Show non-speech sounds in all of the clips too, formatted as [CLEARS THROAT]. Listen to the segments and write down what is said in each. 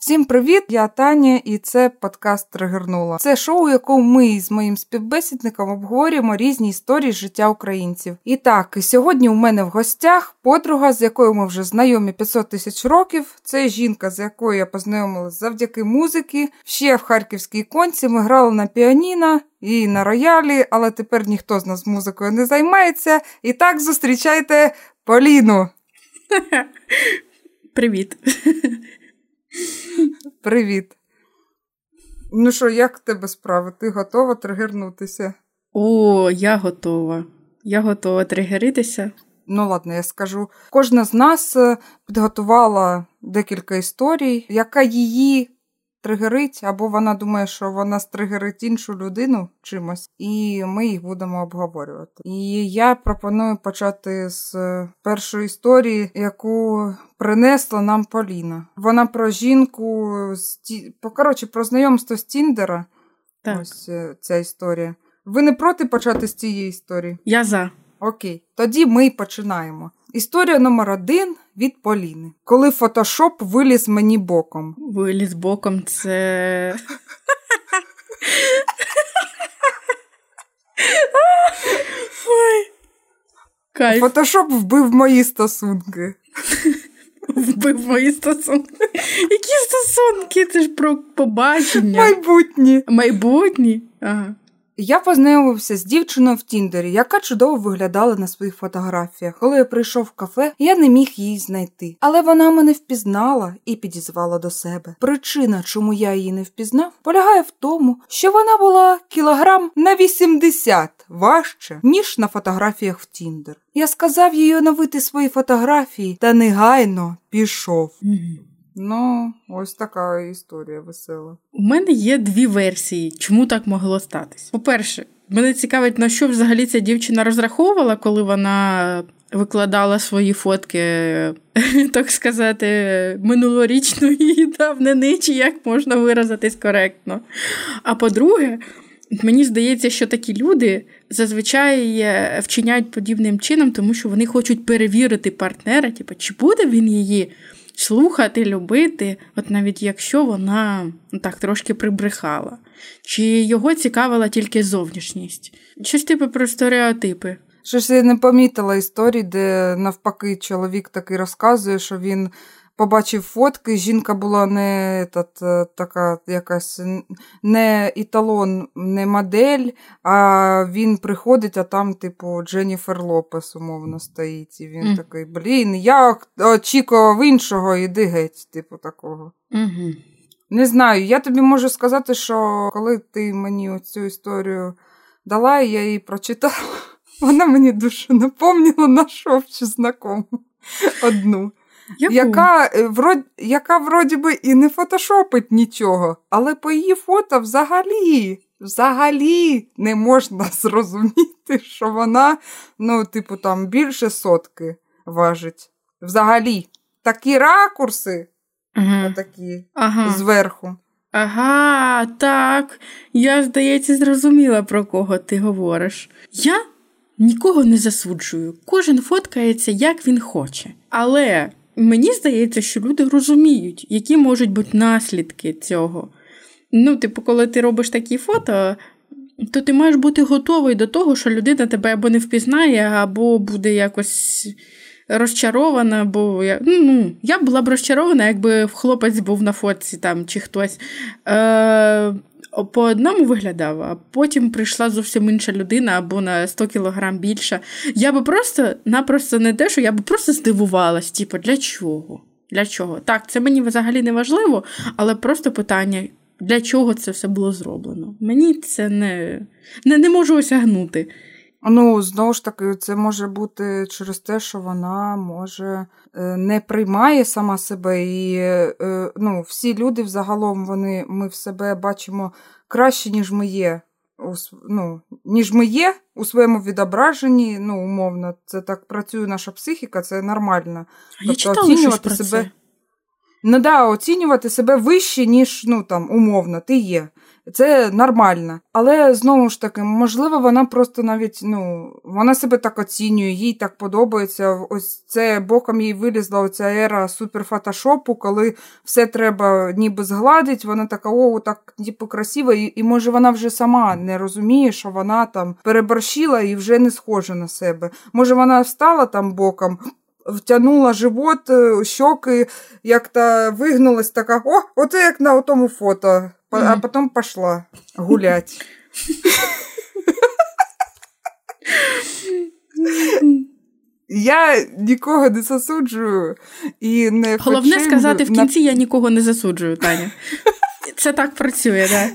Всім привіт! Я Таня, і це подкаст Тригернула. Це шоу, у якому ми з моїм співбесідником обговорюємо різні історії життя українців. І так, сьогодні у мене в гостях подруга, з якою ми вже знайомі 500 тисяч років. Це жінка, з якою я познайомилася завдяки музики. Ще в харківській конці ми грали на піаніно і на роялі, але тепер ніхто з нас музикою не займається. І так зустрічайте Поліну. Привіт. Привіт. Ну що, як в тебе справи? Ти готова тригернутися? О, я готова. Я готова тригеритися. Ну, ладно, я скажу. Кожна з нас е, підготувала декілька історій, яка її тригерить, або вона думає, що вона стригерить іншу людину чимось, і ми їх будемо обговорювати. І я пропоную почати з першої історії, яку принесла нам Поліна. Вона про жінку з ті... коротше, про знайомство з Тіндера. Так. Ось е, ця історія. Ви не проти почати з цієї історії? Я за. Окей, тоді ми починаємо. Історія номер один від Поліни. Коли фотошоп виліз мені боком. Виліз боком це. [LAUGHS] Ой. Кайф. Фотошоп вбив мої стосунки. [LAUGHS] Вбив мої стосунки. Які стосунки? Це ж про побачення. Майбутні. Майбутні. Ага. Я познайомився з дівчиною в Тіндері, яка чудово виглядала на своїх фотографіях. Коли я прийшов в кафе, я не міг її знайти. Але вона мене впізнала і підізвала до себе. Причина, чому я її не впізнав, полягає в тому, що вона була кілограм на 80 важче, ніж на фотографіях в Тіндер. Я сказав їй оновити свої фотографії та негайно пішов. Ну, ось така історія весела. У мене є дві версії, чому так могло статись. По-перше, мене цікавить, на що взагалі ця дівчина розраховувала, коли вона викладала свої фотки, [LAUGHS] так сказати, минулорічної [LAUGHS] давнини, чи як можна виразитись коректно. А по-друге, мені здається, що такі люди зазвичай вчиняють подібним чином, тому що вони хочуть перевірити партнера, типу, чи буде він її слухати, любити, от навіть якщо вона ну, так трошки прибрехала, чи його цікавила тільки зовнішність. Щось типу про стереотипи. Що ж я не помітила історії, де навпаки чоловік таки розказує, що він побачив фотки, жінка була не тат, е, така якась не італон, не модель, а він приходить, а там, типу, Дженніфер Лопес, умовно, стоїть. І він mm. такий, блін, я очікував іншого, іди геть, типу, такого. Mm-hmm. Не знаю, я тобі можу сказати, що коли ти мені цю історію дала, я її прочитала, [LAUGHS] вона мені дуже напомнила нашу общу знакому [LAUGHS] одну. Яку? Яка е, вроді, яка вроді би і не фотошопить нічого, але по її фото взагалі взагалі не можна [LAUGHS] зрозуміти, що вона, ну, типу, там більше сотки важить. Взагалі. Такі ракурси, ага. такі ага. зверху. Ага, так. Я, здається, зрозуміла, про кого ти говориш. Я нікого не засуджую. Кожен фоткається, як він хоче. Але Мені здається, що люди розуміють, які можуть бути наслідки цього. Ну, типу, коли ти робиш такі фото, то ти маєш бути готовий до того, що людина тебе або не впізнає, або буде якось розчарована. Бо я ну, я була б розчарована, якби хлопець був на фотці там чи хтось. Е, по одному виглядав, а потім прийшла зовсім інша людина або на 100 кілограм більша. Я би просто-напросто не те, що я би просто здивувалась, типу, для чого? Для чого? Так, це мені взагалі не важливо, але просто питання, для чого це все було зроблено? Мені це не, не, не можу осягнути. Ну, знову ж таки, це може бути через те, що вона може е, не приймає сама себе, і е, ну, всі люди взагалом вони ми в себе бачимо краще, ніж ми є. Ну, ніж ми є у своєму відображенні, ну, умовно, це так працює наша психіка, це нормально. Я тобто оцінювати себе. Це. Ну да, оцінювати себе вище, ніж ну, там, умовно, ти є. Це нормально. Але знову ж таки, можливо, вона просто навіть ну, вона себе так оцінює, їй так подобається. Ось це боком їй вилізла оця ера суперфотошопу, коли все треба ніби згладити. Вона така, о, так типу, красиво, і, і може вона вже сама не розуміє, що вона там переборщила і вже не схожа на себе. Може, вона встала там боком. Втягнула живот, е, щоки, як то вигнулась така, о, оце як на тому фото а потом пошла гулять. Я нікого не засуджую і не Головне хочу... сказати в кінці я нікого не засуджую, Таня. Це так працює, так?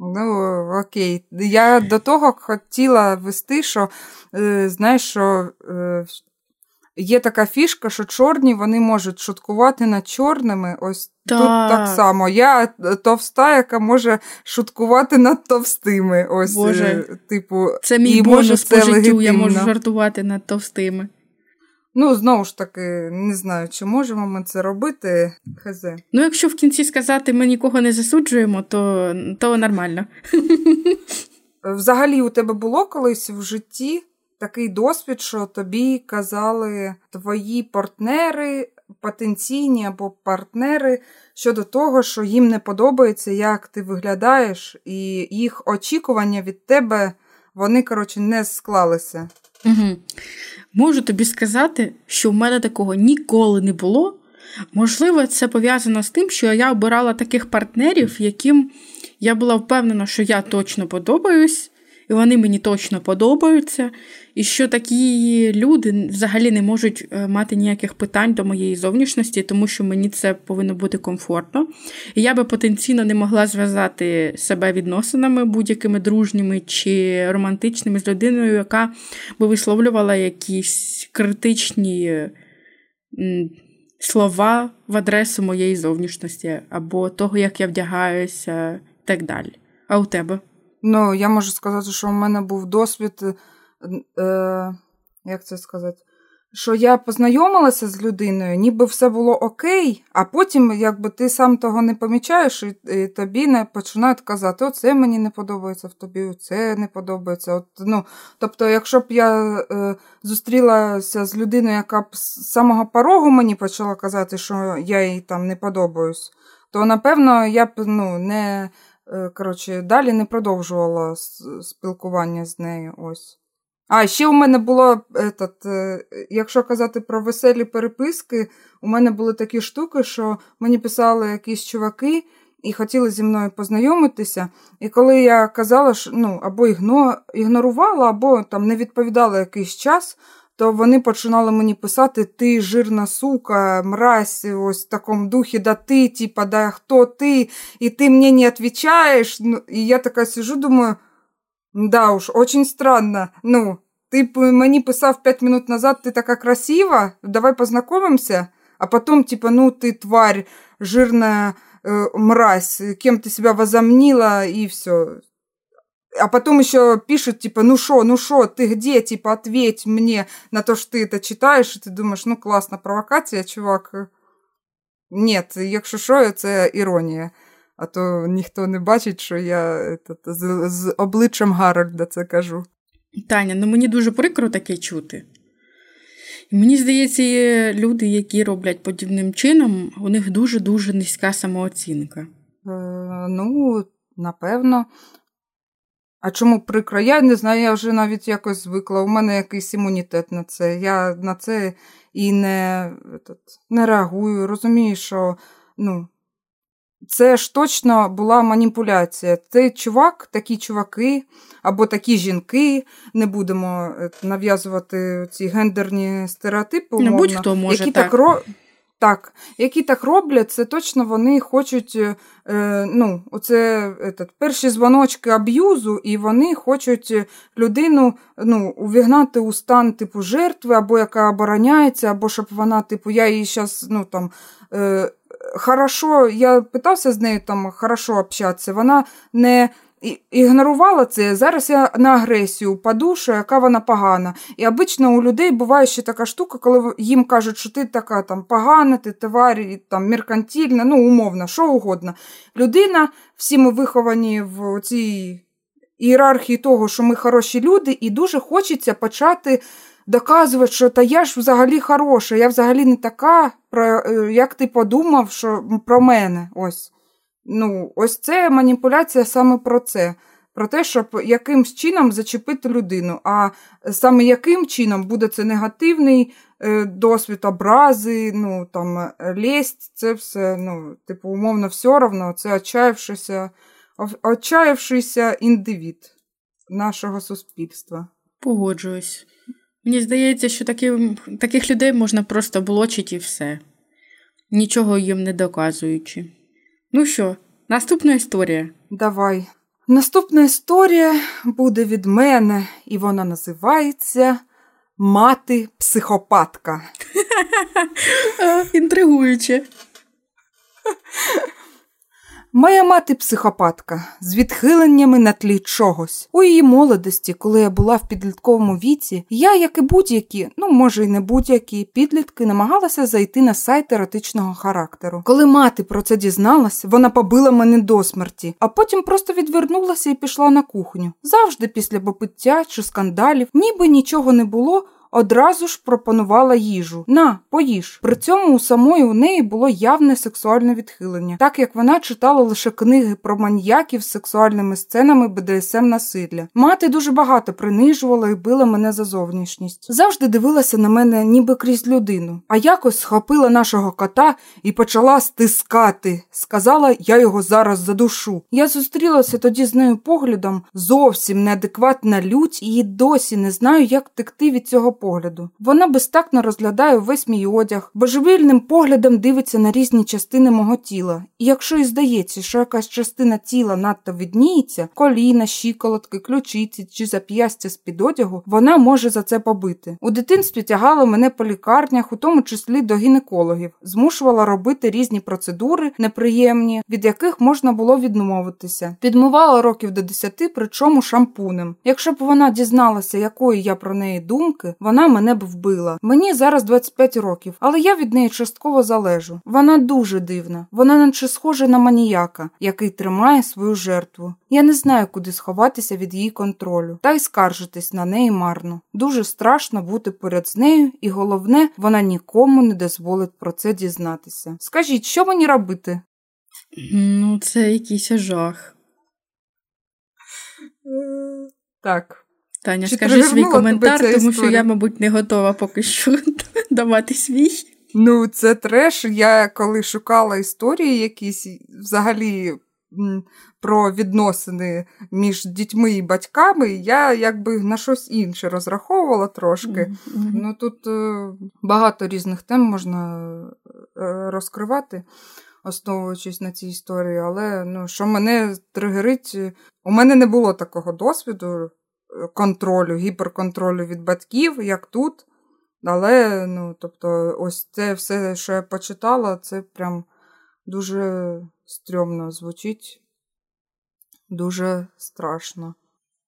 Ну, окей. Я до того хотіла вести, що е, знаєш, що е, Є така фішка, що чорні вони можуть шуткувати над чорними. Ось так. тут так само. Я товста, яка може шуткувати над товстими. Ось, Боже, е, типу, Це мій і бонус по життю, легітимно. я можу жартувати над товстими. Ну, знову ж таки, не знаю, чи можемо ми це робити. Хз. Ну, якщо в кінці сказати, ми нікого не засуджуємо, то, то нормально. [LAUGHS] Взагалі, у тебе було колись в житті такий досвід, що тобі казали твої партнери, потенційні або партнери щодо того, що їм не подобається, як ти виглядаєш, і їх очікування від тебе вони, коротше, не склалися. Угу. Можу тобі сказати, що в мене такого ніколи не було. Можливо, це пов'язано з тим, що я обирала таких партнерів, яким я була впевнена, що я точно подобаюсь, і вони мені точно подобаються, і що такі люди взагалі не можуть е, мати ніяких питань до моєї зовнішності, тому що мені це повинно бути комфортно. І я би потенційно не могла зв'язати себе відносинами будь-якими дружніми чи романтичними з людиною, яка би висловлювала якісь критичні. Слова в адресу моєї зовнішності, або того, як я вдягаюся, і так далі. А у тебе? Ну, я можу сказати, що у мене був досвід, е, як це сказати, що я познайомилася з людиною, ніби все було окей, а потім, якби ти сам того не помічаєш, і, і тобі не починають казати, оце мені не подобається в тобі, це не подобається. От, ну, Тобто, якщо б я е, зустрілася з людиною, яка б з самого порогу мені почала казати, що я їй там не подобаюсь, то напевно я б ну, не. Е, коротше, далі не продовжувала спілкування з нею. ось. А, ще у мене було, этот, е, якщо казати про веселі переписки, у мене були такі штуки, що мені писали якісь чуваки і хотіли зі мною познайомитися. І коли я казала, що ну, або ігнорувала, або там не відповідала якийсь час, то вони починали мені писати Ти жирна сука, мразь, ось в такому духі, да ти, типа, да хто ти, і ти мені не відповідаєш. Ну, і я така сижу, думаю, да уж, очень странно. Ну, ти мені писав 5 минут назад, ти така красива, давай познайомимося, а потім, типа, ну, ти тварь, жирна э, мразь, кем ти себе возомнила, і все. А потом еще пишут, типа, ну шо, ну шо, ты где, типа, ответь мне на то, что ты это читаешь, и ты думаешь, ну класна провокація, чувак. Нет, якщо що, це іронія. А то ніхто не бачить, що я этот, з, з обличчям Гарольда це кажу. Таня, ну мені дуже прикро таке чути. І мені здається, є люди, які роблять подібним чином, у них дуже-дуже низька самооцінка. Е, Ну, напевно. А чому прикро? Я не знаю, я вже навіть якось звикла. У мене якийсь імунітет на це. Я на це і не не реагую. Розумію, що ну, це ж точно була маніпуляція. Цей чувак, такі чуваки або такі жінки, не будемо е, нав'язувати ці гендерні стереотипи, умовно, ну, будь-хто може які так. так так, які так роблять, це точно вони хочуть е, е ну, оце этот, перші дзвоночки аб'юзу, і вони хочуть людину ну, увігнати у стан типу жертви, або яка обороняється, або щоб вона, типу, я її зараз ну, там, е, хорошо, я питався з нею там хорошо общатися, вона не ігнорувала це. Зараз я на агресію паду, що яка вона погана. І обично у людей буває ще така штука, коли їм кажуть, що ти така там погана, ти тварь, там меркантільна, ну умовно, що угодно. Людина, всі ми виховані в цій ієрархії того, що ми хороші люди, і дуже хочеться почати доказувати, що та я ж взагалі хороша, я взагалі не така, е, як ти подумав, що про мене. ось. Ну, Ось це маніпуляція саме про це. Про те, щоб якимсь чином зачепити людину. А саме яким чином буде це негативний е, досвід, образи, ну, там, лесть, це все, ну, типу, умовно, все одно, це отчаявшийся, отчаявшийся індивід нашого суспільства. Погоджуюсь. Мені здається, що такі, таких людей можна просто блочити і все, нічого їм не доказуючи. Ну що, наступна історія. Давай. Наступна історія буде від мене, і вона називається Мати психопатка. [LAUGHS] Інтригуюче. [LAUGHS] Моя мати психопатка з відхиленнями на тлі чогось. У її молодості, коли я була в підлітковому віці, я, як і будь-які, ну може й не будь-які підлітки, намагалася зайти на сайт еротичного характеру. Коли мати про це дізналась, вона побила мене до смерті, а потім просто відвернулася і пішла на кухню. Завжди після попиття чи скандалів, ніби нічого не було одразу ж пропонувала їжу. На, поїж. При цьому у самої у неї було явне сексуальне відхилення, так як вона читала лише книги про маньяків з сексуальними сценами БДСМ насилля. Мати дуже багато принижувала і била мене за зовнішність. Завжди дивилася на мене, ніби крізь людину, а якось схопила нашого кота і почала стискати. Сказала, я його зараз задушу. Я зустрілася тоді з нею поглядом зовсім неадекватна лють і досі не знаю, як втекти від цього погляду. Вона безтактно розглядає увесь мій одяг, божевільним поглядом дивиться на різні частини мого тіла. І якщо і здається, що якась частина тіла надто відніється, коліна, щиколотки, ключиці чи зап'ястя з під одягу, вона може за це побити. У дитинстві тягала мене по лікарнях, у тому числі до гінекологів, змушувала робити різні процедури неприємні, від яких можна було відмовитися. Підмивала років до десяти, причому шампунем. Якщо б вона дізналася, якої я про неї думки, вона мене б вбила. Мені зараз 25 років, але я від неї частково залежу. Вона дуже дивна, вона наче схожа на маніяка, який тримає свою жертву. Я не знаю, куди сховатися від її контролю, та й скаржитись на неї марно. Дуже страшно бути поряд з нею, і головне, вона нікому не дозволить про це дізнатися. Скажіть, що мені робити? Ну, це якийсь жах. Так. Таня, Чи скажи свій коментар, тому що я, мабуть, не готова поки що [LAUGHS] давати свій. Ну, це треш. Я коли шукала історії якісь взагалі про відносини між дітьми і батьками, я якби на щось інше розраховувала трошки. Mm-hmm. Ну тут е, багато різних тем можна е, розкривати. Основуючись на цій історії, але ну, що мене тригерить, у мене не було такого досвіду контролю, гіперконтролю від батьків, як тут. Але, ну, тобто, ось це все, що я почитала, це прям дуже стрьомно звучить, дуже страшно.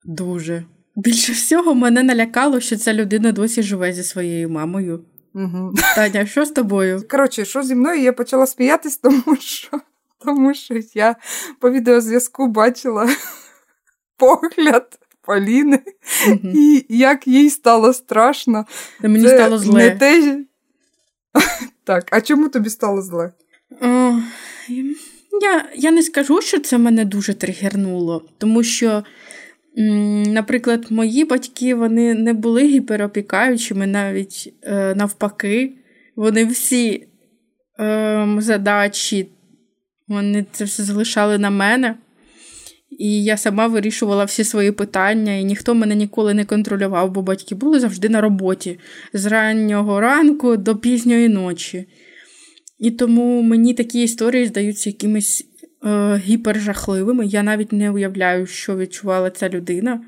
Дуже. Більше всього мене налякало, що ця людина досі живе зі своєю мамою. Угу. Таня, що з тобою? [LAUGHS] Коротше, що зі мною я почала сміятись, тому що тому що я по відеозв'язку бачила [LAUGHS] погляд Поліни, mm-hmm. і як їй стало страшно. Та мені Це стало зле. Не те... [LAUGHS] Так, а чому тобі стало зле? О, я я не скажу, що це мене дуже тригернуло, тому що, наприклад, мої батьки вони не були гіперопікаючими, навіть е, навпаки, вони всі е, задачі, вони це все залишали на мене. І я сама вирішувала всі свої питання, і ніхто мене ніколи не контролював, бо батьки були завжди на роботі з раннього ранку до пізньої ночі. І тому мені такі історії здаються якимись е, гіпержахливими. Я навіть не уявляю, що відчувала ця людина,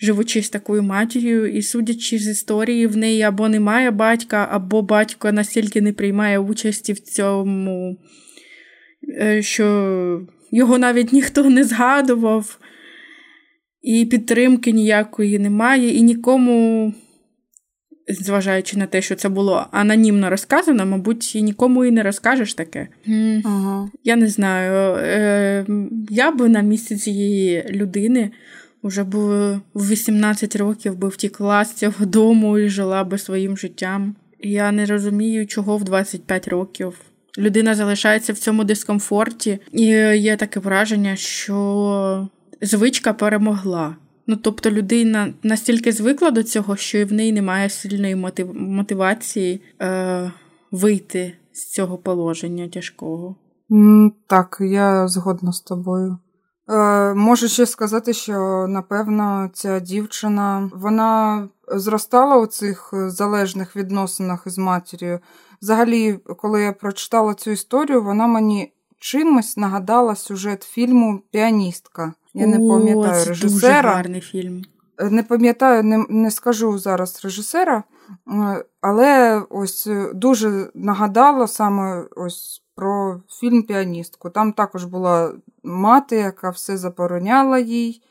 живучи з такою матір'ю, і судячи з історії, в неї або немає батька, або батько настільки не приймає участі в цьому, е, що його навіть ніхто не згадував. і підтримки ніякої немає, і нікому, зважаючи на те, що це було анонімно розказано, мабуть, і нікому і не розкажеш таке. Ага. Я не знаю. Е, Я би на місці цієї людини. Уже б в 18 років би втікла з цього дому і жила би своїм життям. Я не розумію, чого в 25 років людина залишається в цьому дискомфорті, і є таке враження, що звичка перемогла. Ну, тобто людина настільки звикла до цього, що і в неї немає сильної мотив... мотивації е, вийти з цього положення тяжкого. Так, я згодна з тобою. Е, Можу ще сказати, що напевно ця дівчина вона зростала у цих залежних відносинах із матір'ю. Взагалі, коли я прочитала цю історію, вона мені чимось нагадала сюжет фільму Піаністка. Я не пам'ятаю це режисера. Дуже гарний фільм. Е, не пам'ятаю, не, не скажу зараз режисера, е, але ось дуже нагадала саме ось про фільм Піаністку. Там також була мати, яка все забороняла їй.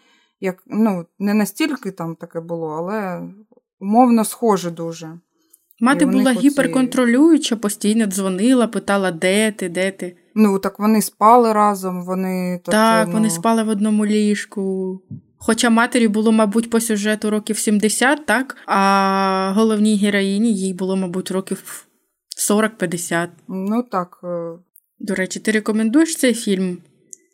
Як, ну, Не настільки там таке було, але умовно схоже дуже. Мати була гіперконтролююча, постійно дзвонила, питала, де ти, де ти. Ну, так вони спали разом, вони. Так, так ну... вони спали в одному ліжку. Хоча матері було, мабуть, по сюжету років 70, так? А головній героїні їй було, мабуть, років 40-50. Ну так. Е. До речі, ти рекомендуєш цей фільм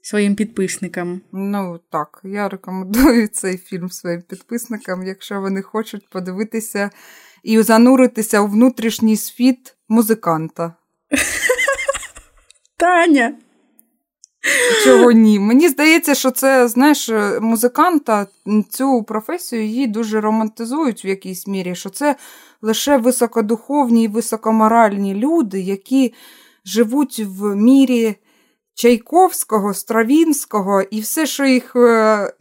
своїм підписникам? Ну так, я рекомендую [LAUGHS] цей фільм своїм підписникам, якщо вони хочуть подивитися і зануритися у внутрішній світ музиканта. [LAUGHS] Таня. Чого ні? [LAUGHS] Мені здається, що це, знаєш, музиканта цю професію її дуже романтизують в якійсь мірі, що це лише високодуховні і високоморальні люди, які живуть в мірі Чайковського, Стравінського, і все, що їх е,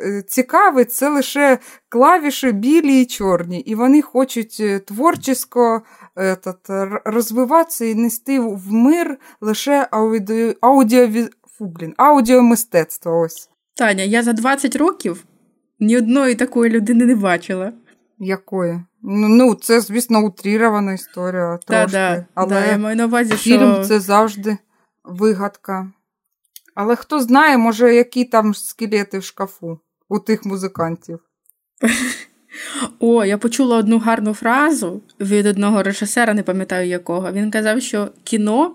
е, цікавить, це лише клавіші білі і чорні. І вони хочуть е, творчесько розвиватися і нести в мир лише аудіо, аудіо, блін, аудіомистецтво. ось. Таня, я за 20 років ні одної такої людини не бачила. Якої? Ну, ну це, звісно, утрірована історія. трошки. Да, але да, я маю на увазі, фільм що... це завжди вигадка. Але хто знає, може, які там скелети в шкафу у тих музикантів. О, я почула одну гарну фразу від одного режисера, не пам'ятаю якого. Він казав, що кіно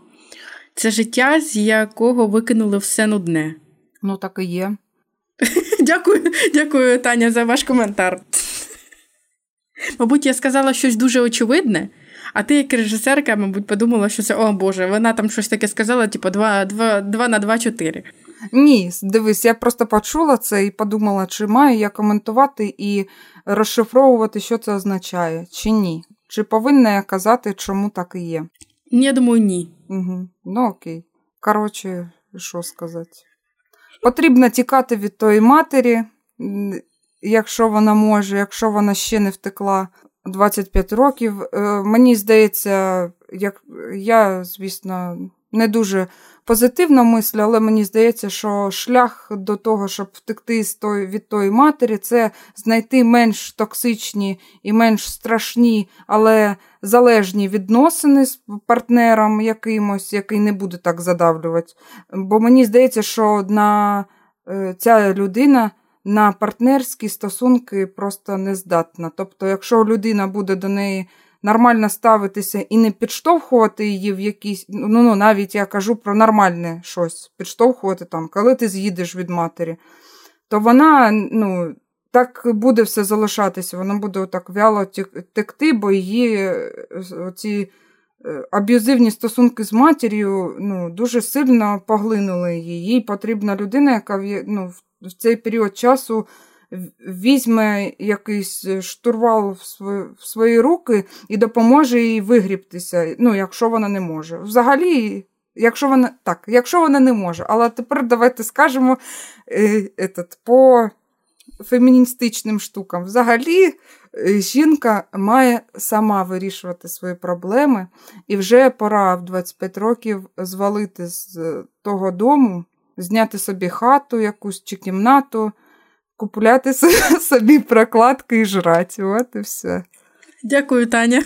це життя, з якого викинули все нудне. Ну, так і є. [LAUGHS] Дякую, дякую, Таня, за ваш коментар. Мабуть, я сказала щось дуже очевидне, а ти, як режисерка, мабуть, подумала, що це, о Боже, вона там щось таке сказала, типу, 2, 2, 2 на 2 4. Ні, дивись, я просто почула це і подумала, чи маю я коментувати і розшифровувати, що це означає, чи ні. Чи повинна я казати, чому так і є? Я думаю, ні. Угу. Ну окей. Коротше, що сказати? Потрібно тікати від тої матері, якщо вона може, якщо вона ще не втекла. 25 років. Е, мені здається, як я, звісно, не дуже позитивно мислю, але мені здається, що шлях до того, щоб втекти від тої матері, це знайти менш токсичні і менш страшні, але залежні відносини з партнером якимось, який не буде так задавлювати. Бо мені здається, що на е, ця людина на партнерські стосунки просто не здатна. Тобто, якщо людина буде до неї нормально ставитися і не підштовхувати її в якісь, ну, ну навіть я кажу про нормальне щось, підштовхувати там, коли ти з'їдеш від матері, то вона, ну. Так буде все залишатися, вона буде так вяло текти, бо її е, ці е, аб'юзивні стосунки з матір'ю ну, дуже сильно поглинули її. Їй потрібна людина, яка ну, в цей період часу візьме якийсь штурвал в свої, руки і допоможе їй вигрібтися, ну, якщо вона не може. Взагалі, якщо вона так, якщо вона не може, але тепер давайте скажемо е, этот, по феміністичним штукам. Взагалі, е, жінка має сама вирішувати свої проблеми, і вже пора в 25 років звалити з того дому зняти собі хату якусь чи кімнату, купляти [LAUGHS] собі прокладки і жрати. От і все. Дякую, Таня.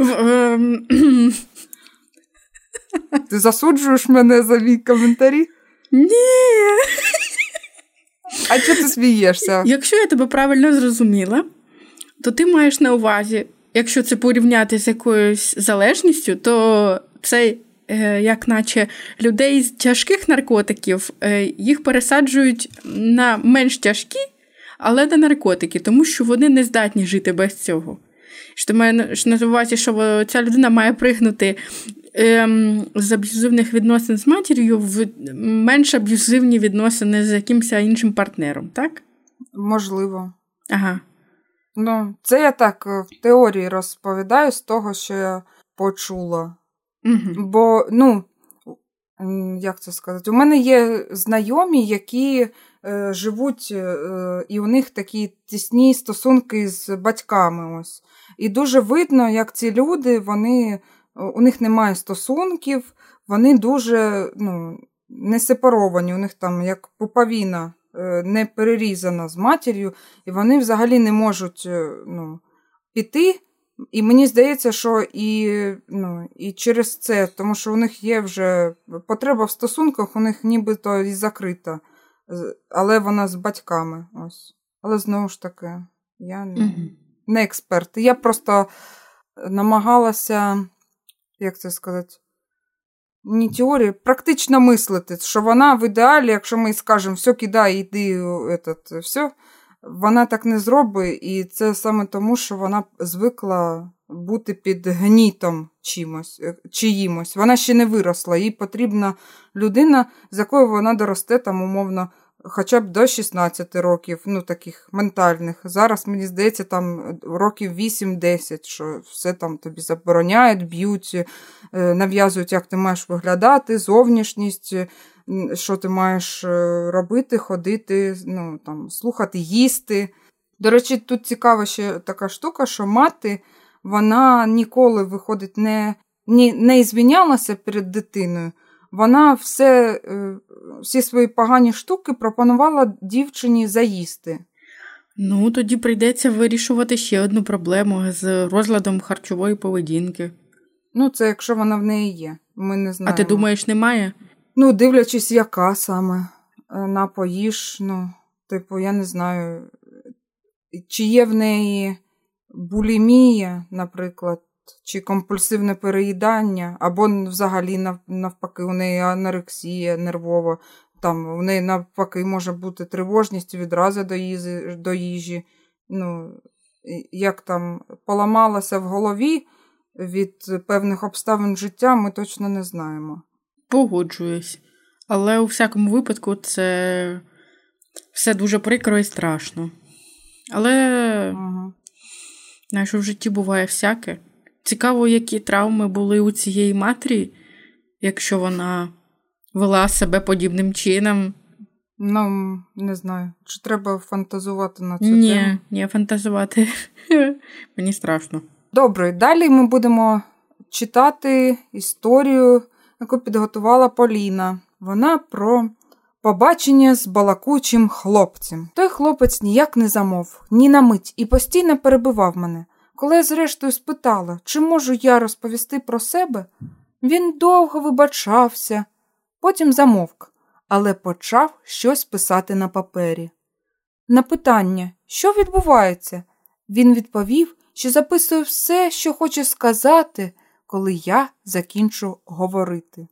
Ем, [CLEARS THROAT] ти засуджуєш мене за мій коментарі? Ні. А чого ти смієшся? Якщо я тебе правильно зрозуміла, то ти маєш на увазі, якщо це порівняти з якоюсь залежністю, то це е, як наче людей з тяжких наркотиків е, їх пересаджують на менш тяжкі, але на наркотики, тому що вони не здатні жити без цього. Що маєш на увазі, що ця людина має пригнути ем, з аб'юзивних відносин з матір'ю в менш аб'юзивні відносини з якимось іншим партнером, так? Можливо. Ага. Ну, це я так е, в теорії розповідаю з того, що я почула. Угу. Бо, ну, як це сказати, у мене є знайомі, які е, живуть, е, і у них такі тісні стосунки з батьками. ось. І дуже видно, як ці люди, вони, у них немає стосунків, вони дуже ну, не сепаровані, у них там як пуповіна Е, не перерізана з матір'ю, і вони взагалі не можуть е, ну, піти. І мені здається, що і ну, і через це, тому що у них є вже потреба в стосунках, у них нібито і закрита, але вона з батьками. ось. Але знову ж таки, я не, не експерт. Я просто намагалася, як це сказати, не теорія, практично мислити, що вона в ідеалі, якщо ми скажемо, все, кидай, йди, этот, все, вона так не зробить, і це саме тому, що вона звикла бути під гнітом чимось, е, чиїмось. Вона ще не виросла, їй потрібна людина, з якою вона доросте там, умовно, хоча б до 16 років, ну таких ментальних. Зараз, мені здається, там років 8-10, що все там тобі забороняють, б'ють, е, нав'язують, як ти маєш виглядати, зовнішність, що ти маєш е, робити, ходити, ну, там, слухати, їсти. До речі, тут цікава ще така штука, що мати вона ніколи виходить, не не, не звінялася перед дитиною вона все, е, всі свої погані штуки пропонувала дівчині заїсти. Ну, тоді прийдеться вирішувати ще одну проблему з розладом харчової поведінки. Ну, це якщо вона в неї є. Ми не знаємо. А ти думаєш, немає? Ну, дивлячись, яка саме е, на поїж, ну, типу, я не знаю, чи є в неї булімія, наприклад, чи компульсивне переїдання, або взагалі навпаки, у неї анорексія нервова, там у неї навпаки може бути тривожність відразу до їжі, до їжі. Ну, Як там поламалася в голові від певних обставин життя, ми точно не знаємо. Погоджуюсь. Але у всякому випадку це все дуже прикро і страшно. Але, угу. знаєш, в житті буває всяке. Цікаво, які травми були у цієї матері, якщо вона вела себе подібним чином. Ну, не знаю. Чи треба фантазувати на цю ні, тему? Ні, фантазувати. [LAUGHS] Мені страшно. Добре, далі ми будемо читати історію, яку підготувала Поліна. Вона про побачення з балакучим хлопцем. Той хлопець ніяк не замов, ні на мить, і постійно перебивав мене. Коли я зрештою спитала, чи можу я розповісти про себе, він довго вибачався, потім замовк, але почав щось писати на папері. На питання, що відбувається, він відповів, що записує все, що хоче сказати, коли я закінчу говорити.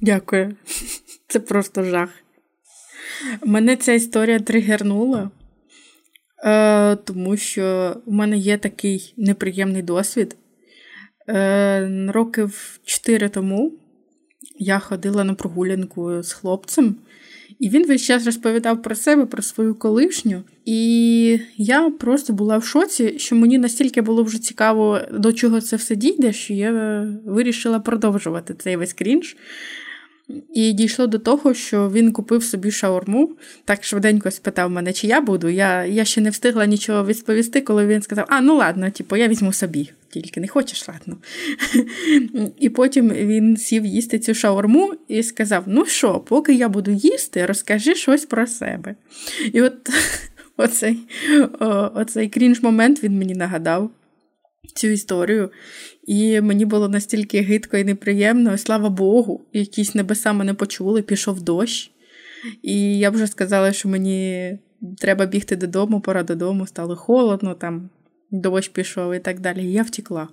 Дякую, це просто жах. Мене ця історія тригернула. Е, Тому що у мене є такий неприємний досвід. Е, Років 4 тому я ходила на прогулянку з хлопцем, і він весь час розповідав про себе, про свою колишню. І я просто була в шоці, що мені настільки було вже цікаво, до чого це все дійде, що я вирішила продовжувати цей весь крінж. І дійшло до того, що він купив собі шаурму, так швиденько спитав мене, чи я буду. Я я ще не встигла нічого відповісти, коли він сказав: А, ну ладно, типу, я візьму собі, тільки не хочеш, ладно. І потім він сів їсти цю шаурму і сказав: Ну що, поки я буду їсти, розкажи щось про себе. І от [LAUGHS] оцей, оцей крінж момент він мені нагадав цю історію. І мені було настільки гидко і неприємно, слава Богу, якісь небеса мене почули, пішов дощ. І я вже сказала, що мені треба бігти додому, пора додому, стало холодно, там дощ пішов і так далі. І я втекла.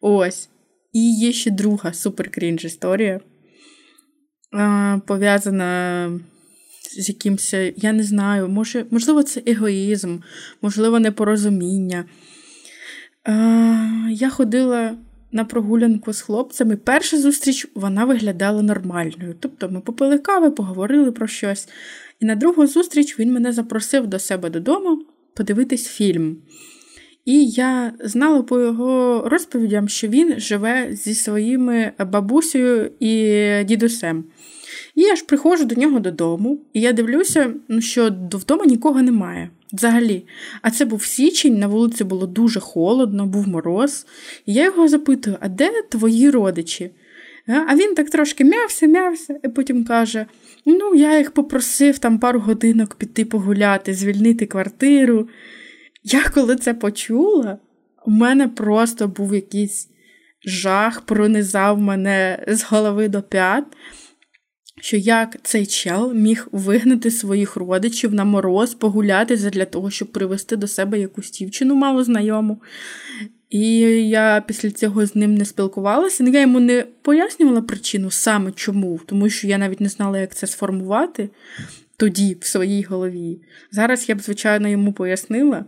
Ось. І є ще друга супер крінж історія, пов'язана з якимось, я не знаю, може, можливо, це егоїзм, можливо, непорозуміння. Я ходила на прогулянку з хлопцями. Перша зустріч вона виглядала нормальною. Тобто ми попили кави, поговорили про щось. І на другу зустріч він мене запросив до себе додому подивитись фільм. І я знала по його розповідям, що він живе зі своїми бабусею і дідусем. І я ж приходжу до нього додому, і я дивлюся, ну, що вдома нікого немає. Взагалі. А це був січень, на вулиці було дуже холодно, був мороз. І я його запитую: а де твої родичі? А він так трошки м'явся, м'явся, і потім каже: Ну, я їх попросив там пару годинок піти погуляти, звільнити квартиру. Я коли це почула, у мене просто був якийсь жах, пронизав мене з голови до п'ят що як цей чел міг вигнати своїх родичів на мороз, погуляти для того, щоб привести до себе якусь дівчину мало знайому. І я після цього з ним не спілкувалася. Я йому не пояснювала причину саме чому, тому що я навіть не знала, як це сформувати тоді в своїй голові. Зараз я б, звичайно, йому пояснила,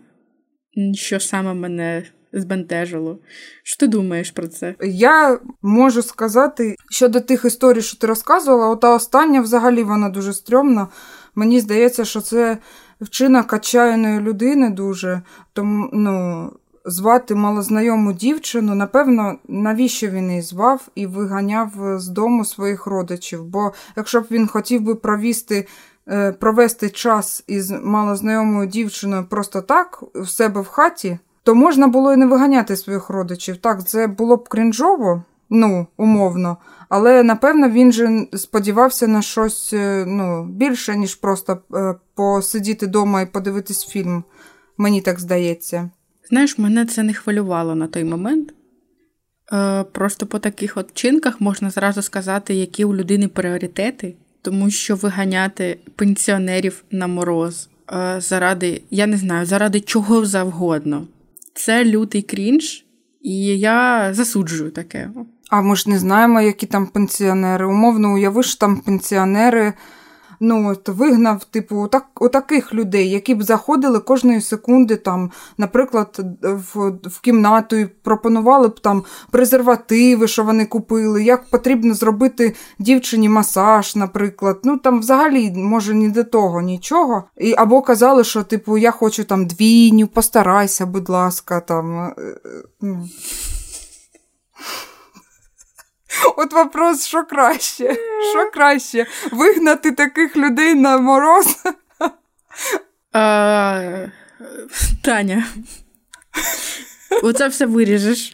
що саме мене збентежило. Що ти думаєш про це? Я можу сказати щодо тих історій, що ти розказувала, ота остання взагалі вона дуже стрьомна. Мені здається, що це вчинок отчаяної людини дуже. Тому, ну, звати малознайому дівчину, напевно, навіщо він її звав і виганяв з дому своїх родичів. Бо якщо б він хотів би провести. Е, провести час із малознайомою дівчиною просто так в себе в хаті, то можна було і не виганяти своїх родичів. Так, це було б крінжово, ну, умовно, але напевно він же сподівався на щось е, ну, більше, ніж просто е, посидіти вдома і подивитись фільм. Мені так здається. Знаєш, мене це не хвилювало на той момент. Е, Просто по таких от чинках можна зразу сказати, які у людини пріоритети, тому що виганяти пенсіонерів на мороз е, заради, я не знаю, заради чого завгодно. Це лютий крінж, і я засуджую таке. А ми ж не знаємо, які там пенсіонери. Умовно, уявиш, там пенсіонери ну, от вигнав, типу, отак, отаких людей, які б заходили кожної секунди, там, наприклад, в в кімнату і пропонували б там презервативи, що вони купили, як потрібно зробити дівчині масаж, наприклад. Ну там взагалі, може, ні до того нічого. І, Або казали, що, типу, я хочу там двійню, постарайся, будь ласка, там. Е, е, ну. От вопрос, що краще? Що краще? Вигнати таких людей на мороз? А, Таня. Оце все виріжеш.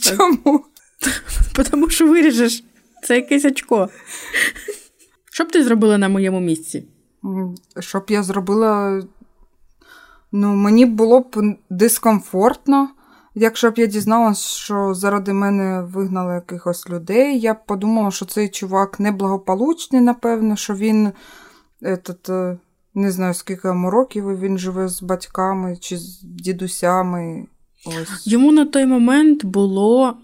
Чому? Тому що виріжеш. Це якесь очко. Що б ти зробила на моєму місці? Що б я зробила? Ну, мені було б дискомфортно. Якщо б я дізналась, що заради мене вигнали якихось людей, я б подумала, що цей чувак неблагополучний, напевно, що він этот, е, не знаю, скільки йому років він живе з батьками чи з дідусями. Ось. Йому на той момент було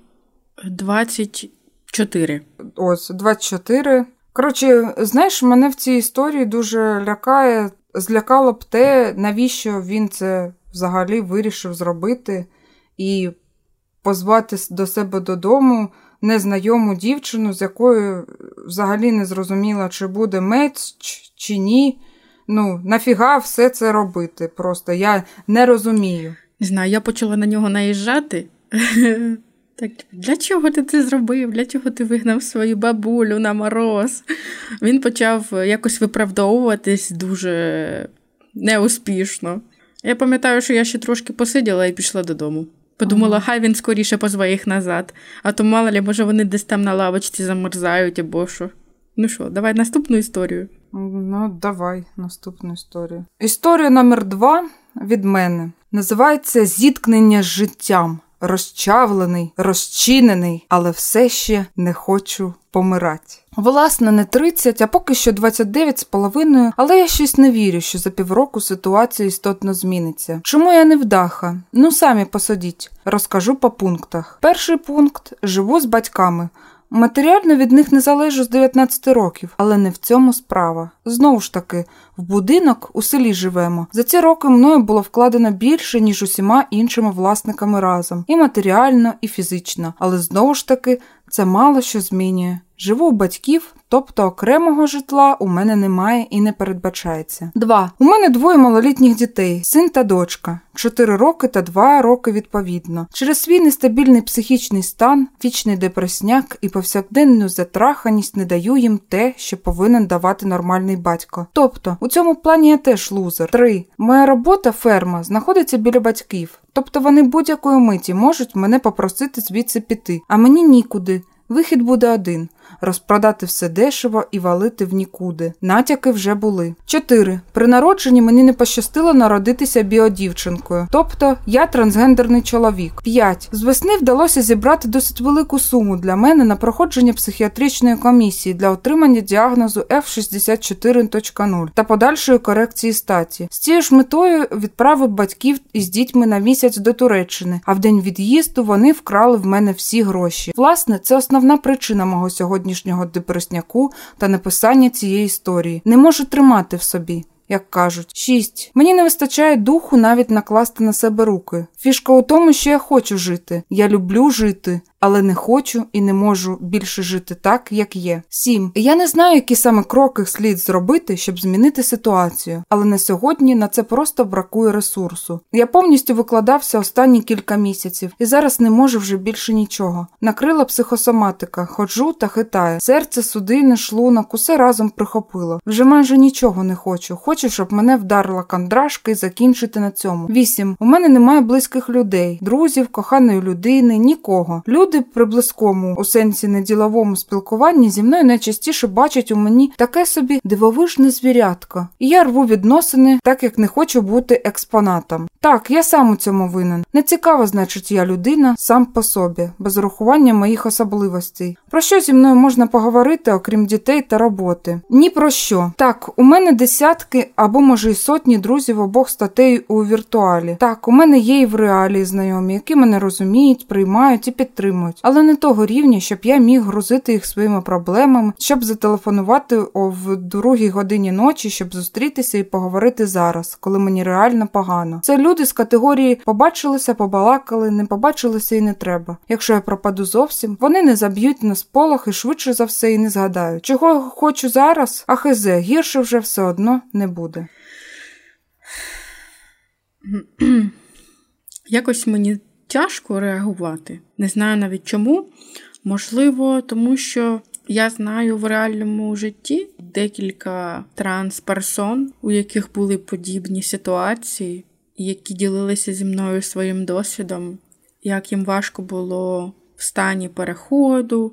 24. Ось, 24. Коротше, знаєш, мене в цій історії дуже лякає, злякало б те, навіщо він це взагалі вирішив зробити і позвати до себе додому незнайому дівчину, з якою взагалі не зрозуміла, чи буде мець, чи ні. Ну, нафіга все це робити? Просто я не розумію. Не знаю, я почала на нього наїжджати. [LAUGHS] Так, для чого ти це зробив? Для чого ти вигнав свою бабулю на мороз? Він почав якось виправдовуватись дуже неуспішно. Я пам'ятаю, що я ще трошки посиділа і пішла додому. Подумала, ага. хай він скоріше позве їх назад, а то мало ли, може, вони десь там на лавочці замерзають або що. Ну що, давай наступну історію. Ну, давай наступну історію. Історія номер два від мене називається Зіткнення з життям. Розчавлений, розчинений, але все ще не хочу помирати. Власне, не 30, а поки що 29 з половиною, але я щось не вірю, що за півроку ситуація істотно зміниться. Чому я не вдаха? Ну самі посадіть, розкажу по пунктах. Перший пункт живу з батьками. Матеріально від них не залежу з 19 років, але не в цьому справа. Знову ж таки, в будинок у селі живемо. За ці роки мною було вкладено більше, ніж усіма іншими власниками разом, і матеріально, і фізично. Але знову ж таки, це мало що змінює. Живу у батьків, тобто окремого житла у мене немає і не передбачається. Два. У мене двоє малолітніх дітей, син та дочка, чотири роки та два роки відповідно. Через свій нестабільний психічний стан, вічний депресняк і повсякденну затраханість не даю їм те, що повинен давати нормальний батько. Тобто, у цьому плані я теж лузер. 3. Моя робота ферма знаходиться біля батьків. Тобто вони будь-якої миті можуть мене попросити звідси піти, а мені нікуди. Вихід буде один розпродати все дешево і валити в нікуди. Натяки вже були. 4. При народженні мені не пощастило народитися біодівчинкою, тобто я трансгендерний чоловік. 5. З весни вдалося зібрати досить велику суму для мене на проходження психіатричної комісії для отримання діагнозу F64.0 та подальшої корекції статі. З цією ж метою відправив батьків із дітьми на місяць до Туреччини, а в день від'їзду вони вкрали в мене всі гроші. Власне, це основна причина мого сьогодні сьогоднішнього депресняку та написання цієї історії. Не можу тримати в собі. Як кажуть, шість. Мені не вистачає духу навіть накласти на себе руки. Фішка у тому, що я хочу жити. Я люблю жити але не хочу і не можу більше жити так, як є. 7. Я не знаю, які саме кроки слід зробити, щоб змінити ситуацію, але на сьогодні на це просто бракує ресурсу. Я повністю викладався останні кілька місяців і зараз не можу вже більше нічого. Накрила психосоматика, ходжу та хитаю. Серце, судини, шлунок, усе разом прихопило. Вже майже нічого не хочу. Хочу, щоб мене вдарила кандрашка і закінчити на цьому. 8. У мене немає близьких людей, друзів, коханої людини, нікого. Люди Люди при близькому, у сенсі неділовому спілкуванні зі мною найчастіше бачать у мені таке собі дивовижне звірятко, і я рву відносини, так як не хочу бути експонатом. Так, я сам у цьому винен. Не цікаво, значить, я людина сам по собі, без урахування моїх особливостей. Про що зі мною можна поговорити, окрім дітей та роботи? Ні про що. Так, у мене десятки або може й сотні друзів обох статей у віртуалі. Так, у мене є і в реалії знайомі, які мене розуміють, приймають і підтримують, але не того рівня, щоб я міг грузити їх своїми проблемами, щоб зателефонувати в другій годині ночі, щоб зустрітися і поговорити зараз, коли мені реально погано. Це люди з категорії побачилися, побалакали, не побачилися і не треба. Якщо я пропаду зовсім, вони не заб'ють на сполох і швидше за все і не згадають. Чого хочу зараз, а хизе, гірше вже все одно не буде. Якось мені тяжко реагувати. Не знаю навіть чому. Можливо, тому що я знаю в реальному житті декілька трансперсон, у яких були подібні ситуації, які ділилися зі мною своїм досвідом, як їм важко було в стані переходу,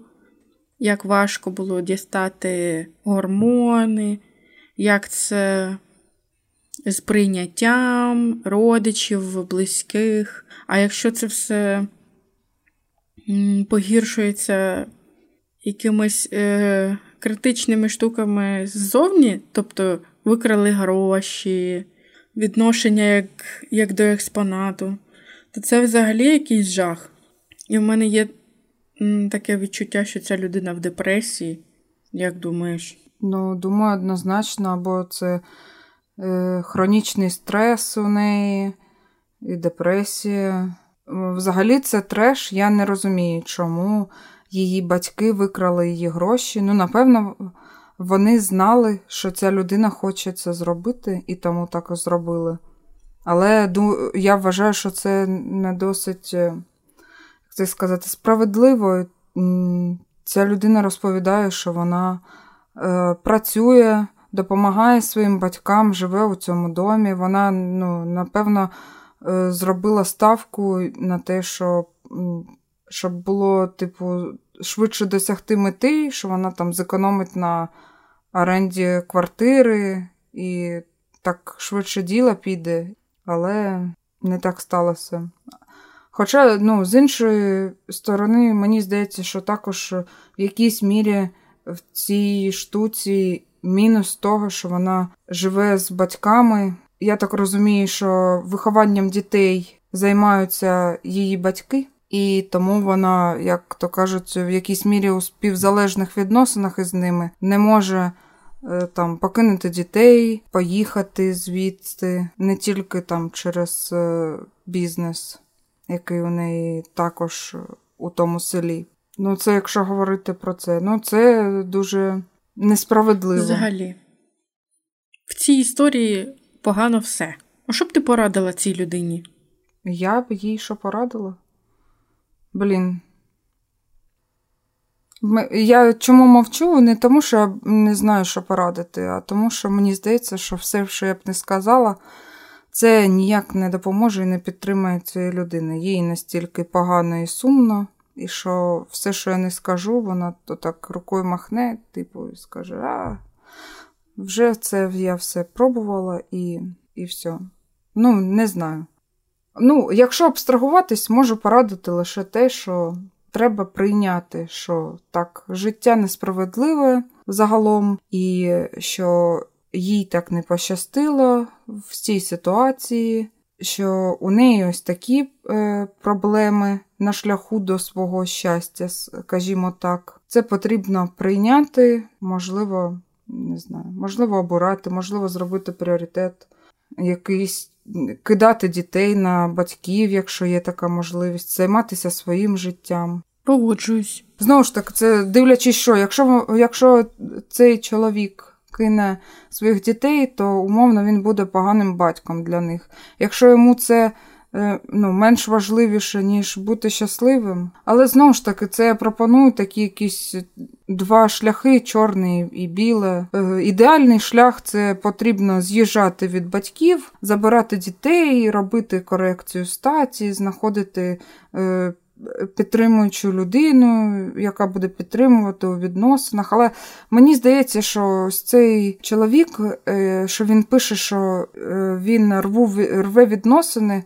як важко було дістати гормони, як це з прийняттям родичів, близьких. А якщо це все погіршується якимись е, критичними штуками ззовні, тобто викрали гроші, відношення як, як до експонату, то це взагалі якийсь жах. І в мене є таке відчуття, що ця людина в депресії. Як думаєш? Ну, думаю, однозначно, або це хронічний стрес у неї і депресія. Взагалі, це треш. Я не розумію, чому її батьки викрали її гроші. Ну, напевно, вони знали, що ця людина хоче це зробити, і тому так і зробили. Але я вважаю, що це не досить це сказати, справедливо. Ця людина розповідає, що вона е, працює, допомагає своїм батькам, живе у цьому домі. Вона, ну, напевно, е, зробила ставку на те, що щоб було, типу, швидше досягти мети, що вона там зекономить на оренді квартири і так швидше діло піде, але не так сталося. Хоча, ну, з іншої сторони, мені здається, що також в якійсь мірі в цій штуці мінус того, що вона живе з батьками. Я так розумію, що вихованням дітей займаються її батьки, і тому вона, як то кажуть, в якійсь мірі у співзалежних відносинах із ними не може. Е, там покинути дітей, поїхати звідси, не тільки там через е, бізнес, який у неї також у тому селі. Ну, це якщо говорити про це, ну це дуже несправедливо. Взагалі, в цій історії погано все. А що б ти порадила цій людині? Я б їй що порадила? Блін, я чому мовчу? Не тому, що я не знаю, що порадити, а тому, що мені здається, що все, що я б не сказала, це ніяк не допоможе і не підтримує цієї людини. Їй настільки погано і сумно, і що все, що я не скажу, вона то так рукою махне, типу, і скаже: а, вже це я все пробувала і, і все. Ну, не знаю. Ну, якщо абстрагуватись, можу порадити лише те, що треба прийняти, що так, життя несправедливе загалом, і що їй так не пощастило в цій ситуації, що у неї ось такі е, проблеми на шляху до свого щастя, скажімо так. Це потрібно прийняти, можливо, не знаю, можливо, обирати, можливо, зробити пріоритет якийсь. Кидати дітей на батьків, якщо є така можливість, займатися своїм життям. Погоджуюсь. Знову ж таки, це дивлячись, що якщо якщо цей чоловік кине своїх дітей, то умовно він буде поганим батьком для них. Якщо йому це ну, менш важливіше, ніж бути щасливим. Але знову ж таки, це я пропоную такі якісь два шляхи чорний і біле. Е, ідеальний шлях це потрібно з'їжджати від батьків, забирати дітей, робити корекцію статі, знаходити. Е, підтримуючу людину, яка буде підтримувати у відносинах. Але мені здається, що ось цей чоловік, е, що він пише, що е, він рву, рве відносини.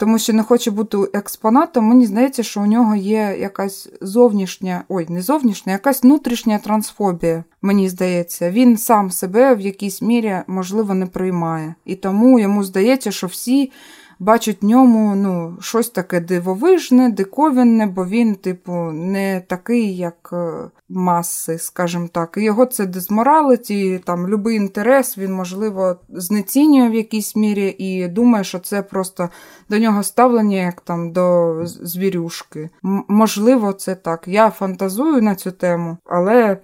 Тому що не хоче бути експонатом, мені здається, що у нього є якась зовнішня, ой, не зовнішня, якась внутрішня трансфобія. Мені здається, він сам себе в якійсь мірі можливо не приймає. І тому йому здається, що всі бачать в ньому ну, щось таке дивовижне, диковинне, бо він, типу, не такий, як е, маси, скажімо так. І його це дезморалить, і там любий інтерес він, можливо, знецінює в якійсь мірі і думає, що це просто до нього ставлення як там до звірюшки. М- можливо, це так. Я фантазую на цю тему, але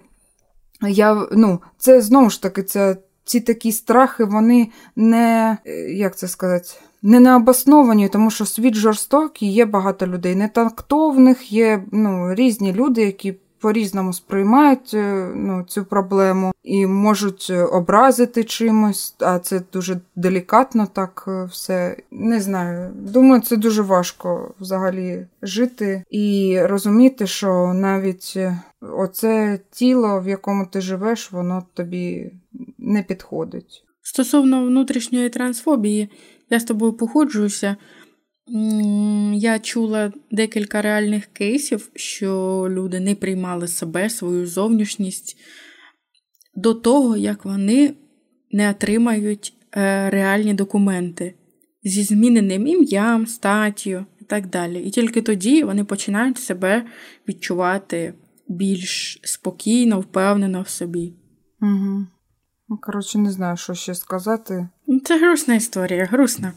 я, ну, це знову ж таки, це. Ці такі страхи, вони не, е, як це сказати, не необосновані, тому що світ жорстокий, є багато людей нетактовних, є ну, різні люди, які по-різному сприймають е, ну, цю проблему і можуть образити чимось, а це дуже делікатно так е, все. Не знаю. Думаю, це дуже важко взагалі жити і розуміти, що навіть е, оце тіло, в якому ти живеш, воно тобі не підходить. Стосовно внутрішньої трансфобії, я з тобою походжуюся. Я чула декілька реальних кейсів, що люди не приймали себе, свою зовнішність до того, як вони не отримають е, реальні документи зі зміненим ім'ям, статтю і так далі. І тільки тоді вони починають себе відчувати більш спокійно, впевнено в собі. Угу. Ну, коротше, не знаю, що ще сказати. Це грустна історія, грустна.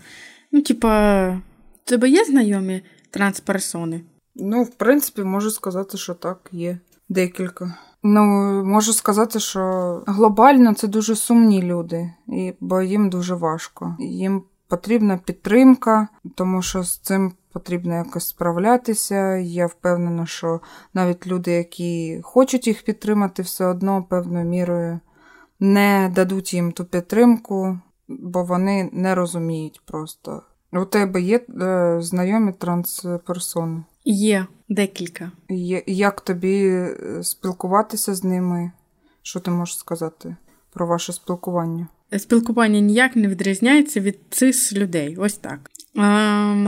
Ну, типа, тебе є знайомі трансперсони? Ну, в принципі, можу сказати, що так, є декілька. Ну, можу сказати, що глобально це дуже сумні люди, бо їм дуже важко. Їм потрібна підтримка, тому що з цим потрібно якось справлятися. Я впевнена, що навіть люди, які хочуть їх підтримати, все одно певною мірою не дадуть їм ту підтримку, бо вони не розуміють просто. У тебе є е, знайомі трансперсони? Є декілька. Є, як тобі е, спілкуватися з ними? Що ти можеш сказати про ваше спілкування? Спілкування ніяк не відрізняється від цих людей, ось так. А,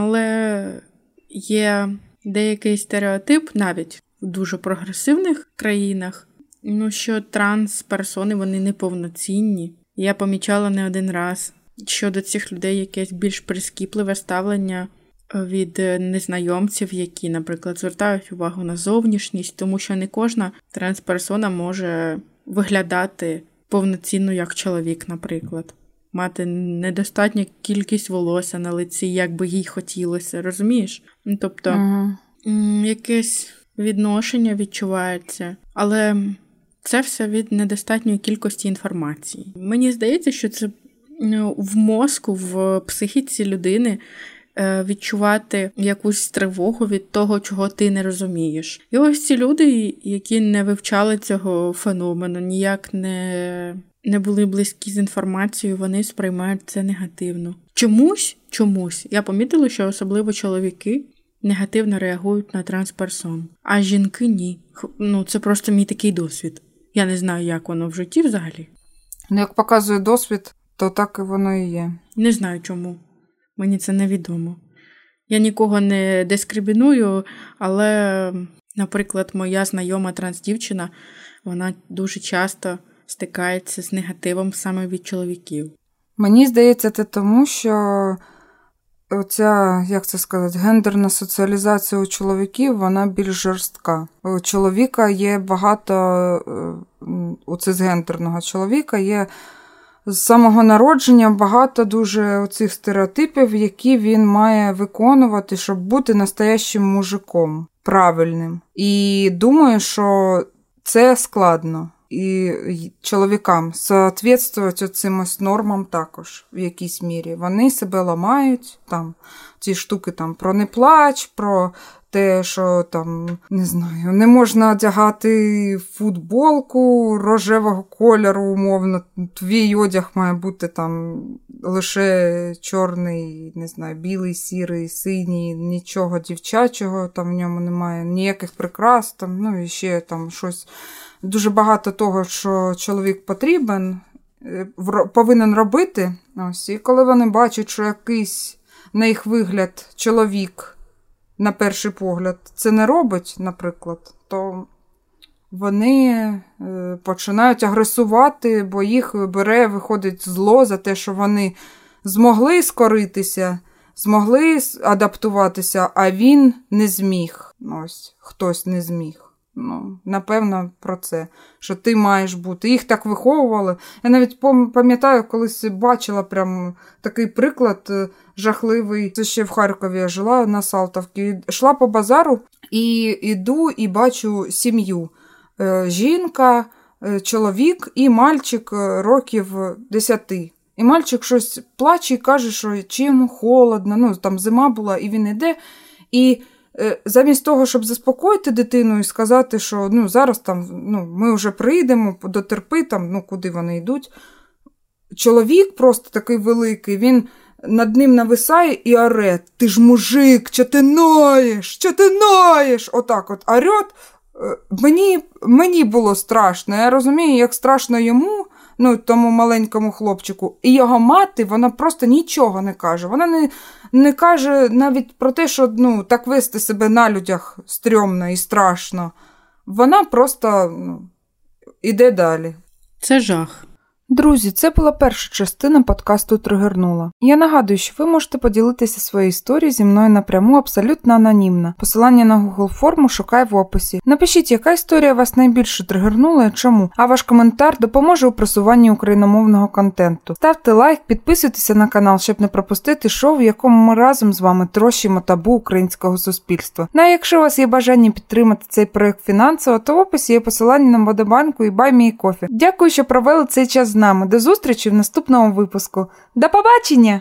але є деякий стереотип навіть в дуже прогресивних країнах, ну що трансперсони вони неповноцінні. Я помічала не один раз щодо цих людей якесь більш прискіпливе ставлення від незнайомців, які, наприклад, звертають увагу на зовнішність, тому що не кожна трансперсона може виглядати повноцінно як чоловік, наприклад, мати недостатню кількість волосся на лиці, як би їй хотілося, розумієш? Ну, тобто uh-huh. якесь відношення відчувається, але це все від недостатньої кількості інформації. Мені здається, що це ну, в мозку, в психіці людини. Е, відчувати якусь тривогу від того, чого ти не розумієш. І ось ці люди, які не вивчали цього феномену, ніяк не не були близькі з інформацією, вони сприймають це негативно. Чомусь, чомусь я помітила, що особливо чоловіки негативно реагують на трансперсон, а жінки ні. Ну, це просто мій такий досвід. Я не знаю, як воно в житті взагалі. Ну, як показує досвід, то так і воно і є. Не знаю чому. Мені це невідомо. Я нікого не дискриміную, але, наприклад, моя знайома трансдівчина, вона дуже часто стикається з негативом саме від чоловіків. Мені здається, це тому, що оця, як це сказати, гендерна соціалізація у чоловіків, вона більш жорстка. У чоловіка є багато е, у цисгендерного чоловіка є з самого народження багато дуже оцих стереотипів, які він має виконувати, щоб бути настоящим мужиком, правильним. І думаю, що це складно. І чоловікам соответствувати цим нормам також в якійсь мірі. Вони себе ламають там ці штуки там про не плач, про те, що там не знаю, не можна одягати футболку рожевого кольору, умовно. Твій одяг має бути там лише чорний, не знаю, білий, сірий, синій, нічого дівчачого, там в ньому немає ніяких прикрас, там, ну і ще там щось. Дуже багато того, що чоловік потрібен, е, повинен робити. Ось, І коли вони бачать, що якийсь на їх вигляд чоловік на перший погляд, це не робить, наприклад, то вони е, починають агресувати, бо їх бере, виходить зло за те, що вони змогли скоритися, змогли адаптуватися, а він не зміг. Ось, Хтось не зміг. Ну, Напевно, про це, що ти маєш бути. Їх так виховували. Я навіть пам'ятаю, колись бачила прям такий приклад е, жахливий. Це ще в Харкові я жила на Салтовці. Йшла по базару і йду і бачу сім'ю. Е, жінка, е, чоловік і мальчик років 10. І мальчик щось плаче і каже, що чим холодно, ну там зима була, і він іде. І замість того, щоб заспокоїти дитину і сказати, що ну, зараз там ну, ми вже прийдемо, дотерпи там, ну, куди вони йдуть. Чоловік просто такий великий, він над ним нависає і оре, ти ж мужик, що ти ноєш, що ти ноєш? Отак от орет. Е, мені мені було страшно. Я розумію, як страшно йому, ну, тому маленькому хлопчику. І його мати, вона просто нічого не каже. Вона не не каже навіть про те, що ну, так вести себе на людях стрьомно і страшно. Вона просто ну, іде далі. Це жах. Друзі, це була перша частина подкасту Тригернула. Я нагадую, що ви можете поділитися своєю історією зі мною напряму абсолютно анонімно. Посилання на Google форму шукай в описі. Напишіть, яка історія вас найбільше тригернула і чому. А ваш коментар допоможе у просуванні україномовного контенту. Ставте лайк, підписуйтеся на канал, щоб не пропустити шоу, в якому ми разом з вами трощимо табу українського суспільства. Ну а якщо у вас є бажання підтримати цей проект фінансово, то в описі є посилання на Водобанку і Баймі кофі. Дякую, що провели цей час нами. До зустрічі в наступному випуску. До побачення!